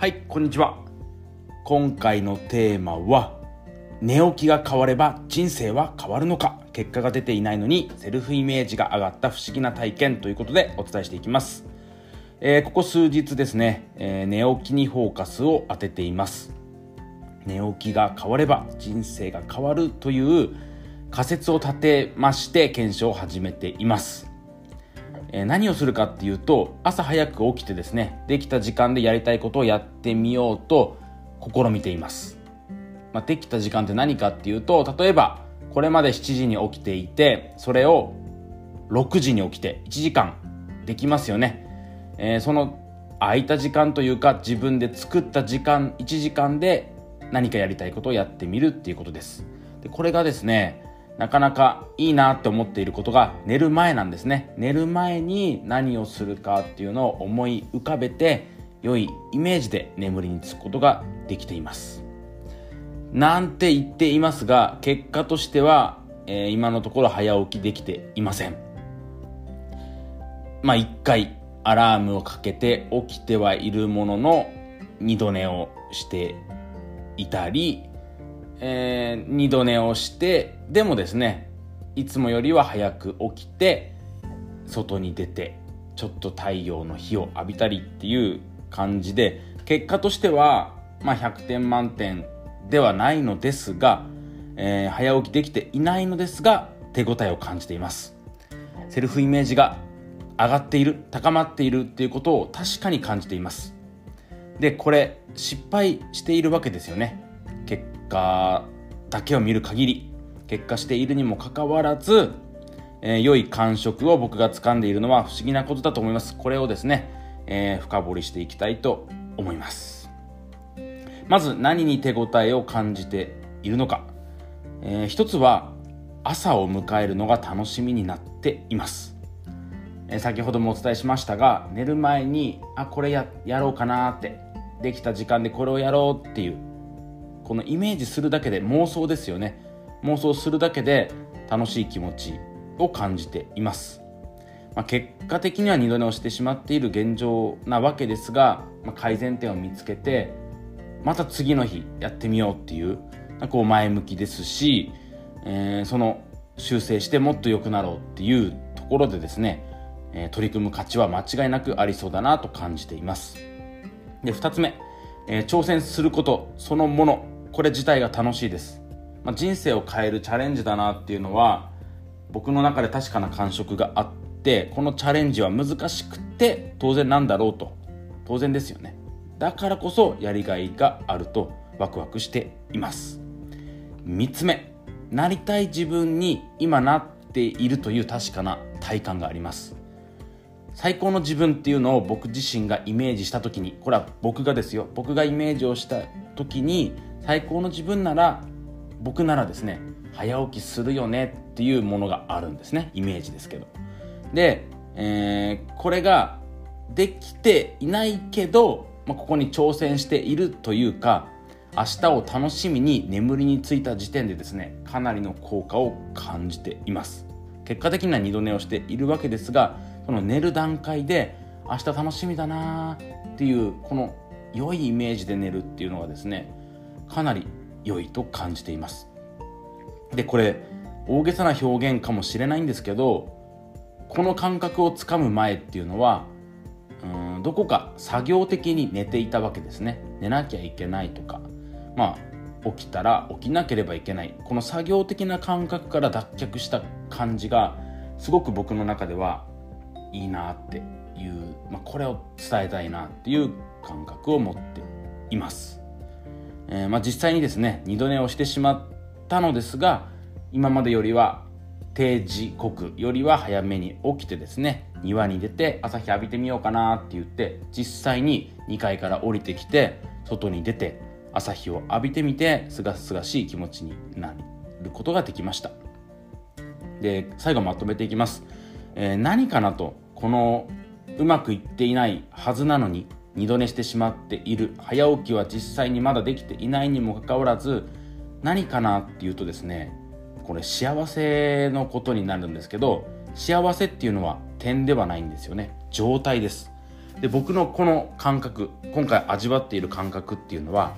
はいこんにちは。今回のテーマは寝起きが変われば人生は変わるのか。結果が出ていないのにセルフイメージが上がった不思議な体験ということでお伝えしていきます、えー、ここ数日ですね、えー、寝起きにフォーカスを当てています。寝起きが変われば人生が変わるという仮説を立てまして検証を始めています。え何をするかっていうと朝早く起きてですねできた時間でやりたいことをやってみようと試みています、まあ、できた時間って何かっていうと例えばこれまで7時に起きていてそれを6時に起きて1時間できますよね、えー、その空いた時間というか自分で作った時間1時間で何かやりたいことをやってみるっていうことです。でこれがですねなかなかいいなって思っていることが寝る前なんですね。寝る前に何をするかっていうのを思い浮かべて良いイメージで眠りにつくことができています。なんて言っていますが結果としては、えー、今のところ早起きできていません。まあ一回アラームをかけて起きてはいるものの二度寝をしていたりえー、二度寝をしてでもですねいつもよりは早く起きて外に出てちょっと太陽の日を浴びたりっていう感じで結果としては、まあ、100点満点ではないのですが、えー、早起きできていないのですが手応えを感じています。セルフイメージが上がっている高まっているっていうことを確かに感じています。でこれ失敗しているわけですよね。結果だけを見る限り結果しているにもかかわらず、えー、良い感触を僕が掴んでいるのは不思議なことだと思います。これをですね、えー、深掘りしていきたいと思います。まず何に手応えを感じているのか、えー、一つは朝を迎えるのが楽しみになっています、えー、先ほどもお伝えしましたが寝る前にあこれややろうかなってできた時間でこれをやろうっていうこのイメージするだけで妄想ですよね。妄想するだけで楽しい気持ちを感じています、まあ、結果的には二度寝をしてしまっている現状なわけですが、まあ、改善点を見つけてまた次の日やってみようっていうこう前向きですし、えー、その修正してもっと良くなろうっていうところでですね、えー、取り組む価値は間違いなくありそうだなと感じています。で2つ目、えー、挑戦することそのものこれ自体が楽しいです、まあ、人生を変えるチャレンジだなっていうのは僕の中で確かな感触があってこのチャレンジは難しくて当然なんだろうと。当然ですよね。だからこそやりがいがあるとワクワクしています。3つ目。なりたい自分に今なっているという確かな体感があります。最高の自分っていうのを僕自身がイメージした時にこれは僕がですよ。僕がイメージをした時に最高の自分なら僕ならですね早起きするよねっていうものがあるんですね。イメージですけど。で、えー、これができていないけど、まあ、ここに挑戦しているというか明日を楽しみに眠りについた時点でですねかなりの効果を感じています。結果的には二度寝をしているわけですがその寝る段階で明日楽しみだなっていうこの良いイメージで寝るっていうのがですねかなり良いと感じています。でこれ大げさな表現かもしれないんですけどこの感覚をつかむ前っていうのはうんどこか作業的に寝ていたわけですね。寝なきゃいけないとかまあ起きたら起きなければいけない。この作業的な感覚から脱却した感じがすごく僕の中ではいいなっていう、まあ、これを伝えたいなっていう感覚を持っています。えー、まあ、実際にですね二度寝をしてしまったのですが今までよりは定時刻よりは早めに起きてですね庭に出て朝日浴びてみようかなって言って実際に2階から降りてきて外に出て朝日を浴びてみてすがすがしい気持ちになることができました。で最後まとめていきます、えー、何かなとこのうまくいっていないはずなのに二度寝してしまっている。早起きは実際にまだできていないにもかかわらず何かなっていうとですねこれ幸せのことになるんですけど幸せっていうのは点ではないんですよね。状態です。で僕のこの感覚今回味わっている感覚っていうのは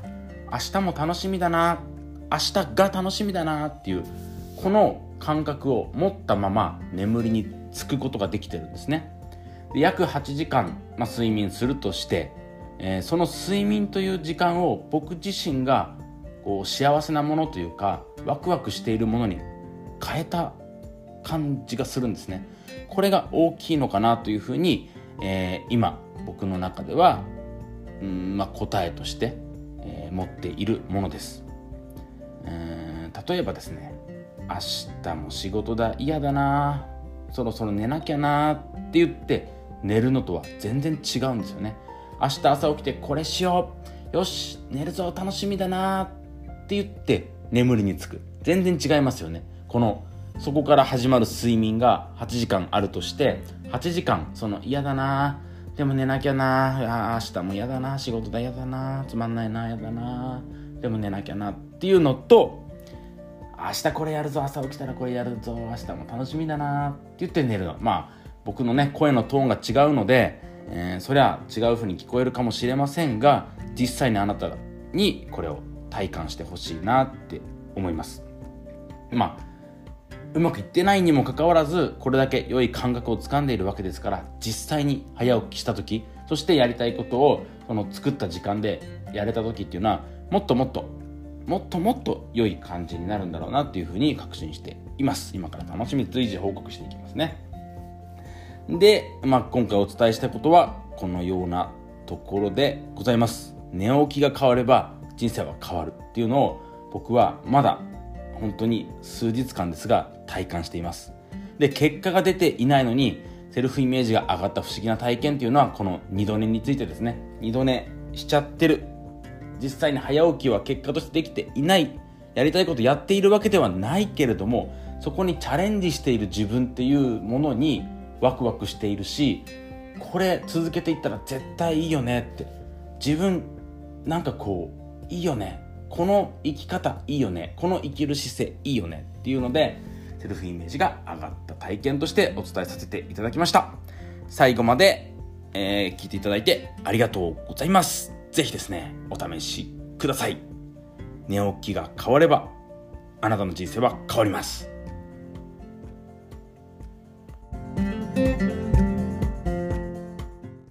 明日も楽しみだな明日が楽しみだなっていうこの感覚を持ったまま眠りにつくことができてるんですね。で約8時間、まあ、睡眠するとして、えー、その睡眠という時間を僕自身がこう幸せなものというかワクワクしているものに変えた感じがするんですね。これが大きいのかなというふうに、えー、今僕の中では、うんまあ、答えとして、えー、持っているものです、えー、例えばですね明日も仕事だ嫌だなそろそろ寝なきゃなって言って寝るのとは全然違うんですよね。明日朝起きてこれしよう。よし寝るぞ楽しみだなって言って眠りにつく。全然違いますよね。このそこから始まる睡眠が8時間あるとして8時間その嫌だなでも寝なきゃなあ明日も嫌だな仕事だ嫌だなつまんないな嫌だなでも寝なきゃなっていうのと明日これやるぞ朝起きたらこれやるぞ明日も楽しみだなって言って寝るの。まあ僕のね声のトーンが違うので、えー、そりゃ違う風に聞こえるかもしれませんが実際にあなたにこれを体感してほしいなって思います。まあうまくいってないにもかかわらずこれだけ良い感覚をつかんでいるわけですから実際に早起きした時そしてやりたいことをその作った時間でやれた時っていうのはもっともっともっともっと良い感じになるんだろうなっていうふうに確信しています。今から楽しみ随時報告していきますね。で、まあ、今回お伝えしたことはこのようなところでございます。寝起きが変われば人生は変わるっていうのを僕はまだ本当に数日間ですが体感しています。で結果が出ていないのにセルフイメージが上がった不思議な体験っていうのはこの二度寝についてですね。二度寝しちゃってる。実際に早起きは結果としてできていない。やりたいことやっているわけではないけれどもそこにチャレンジしている自分っていうものにワクワクしているしこれ続けていったら絶対いいよねって。自分なんかこういいよね。この生き方いいよね。この生きる姿勢いいよね。っていうのでセルフイメージが上がった体験としてお伝えさせていただきました。最後まで、えー、聞いていただいてありがとうございます。ぜひですねお試しください。寝起きが変わればあなたの人生は変わります。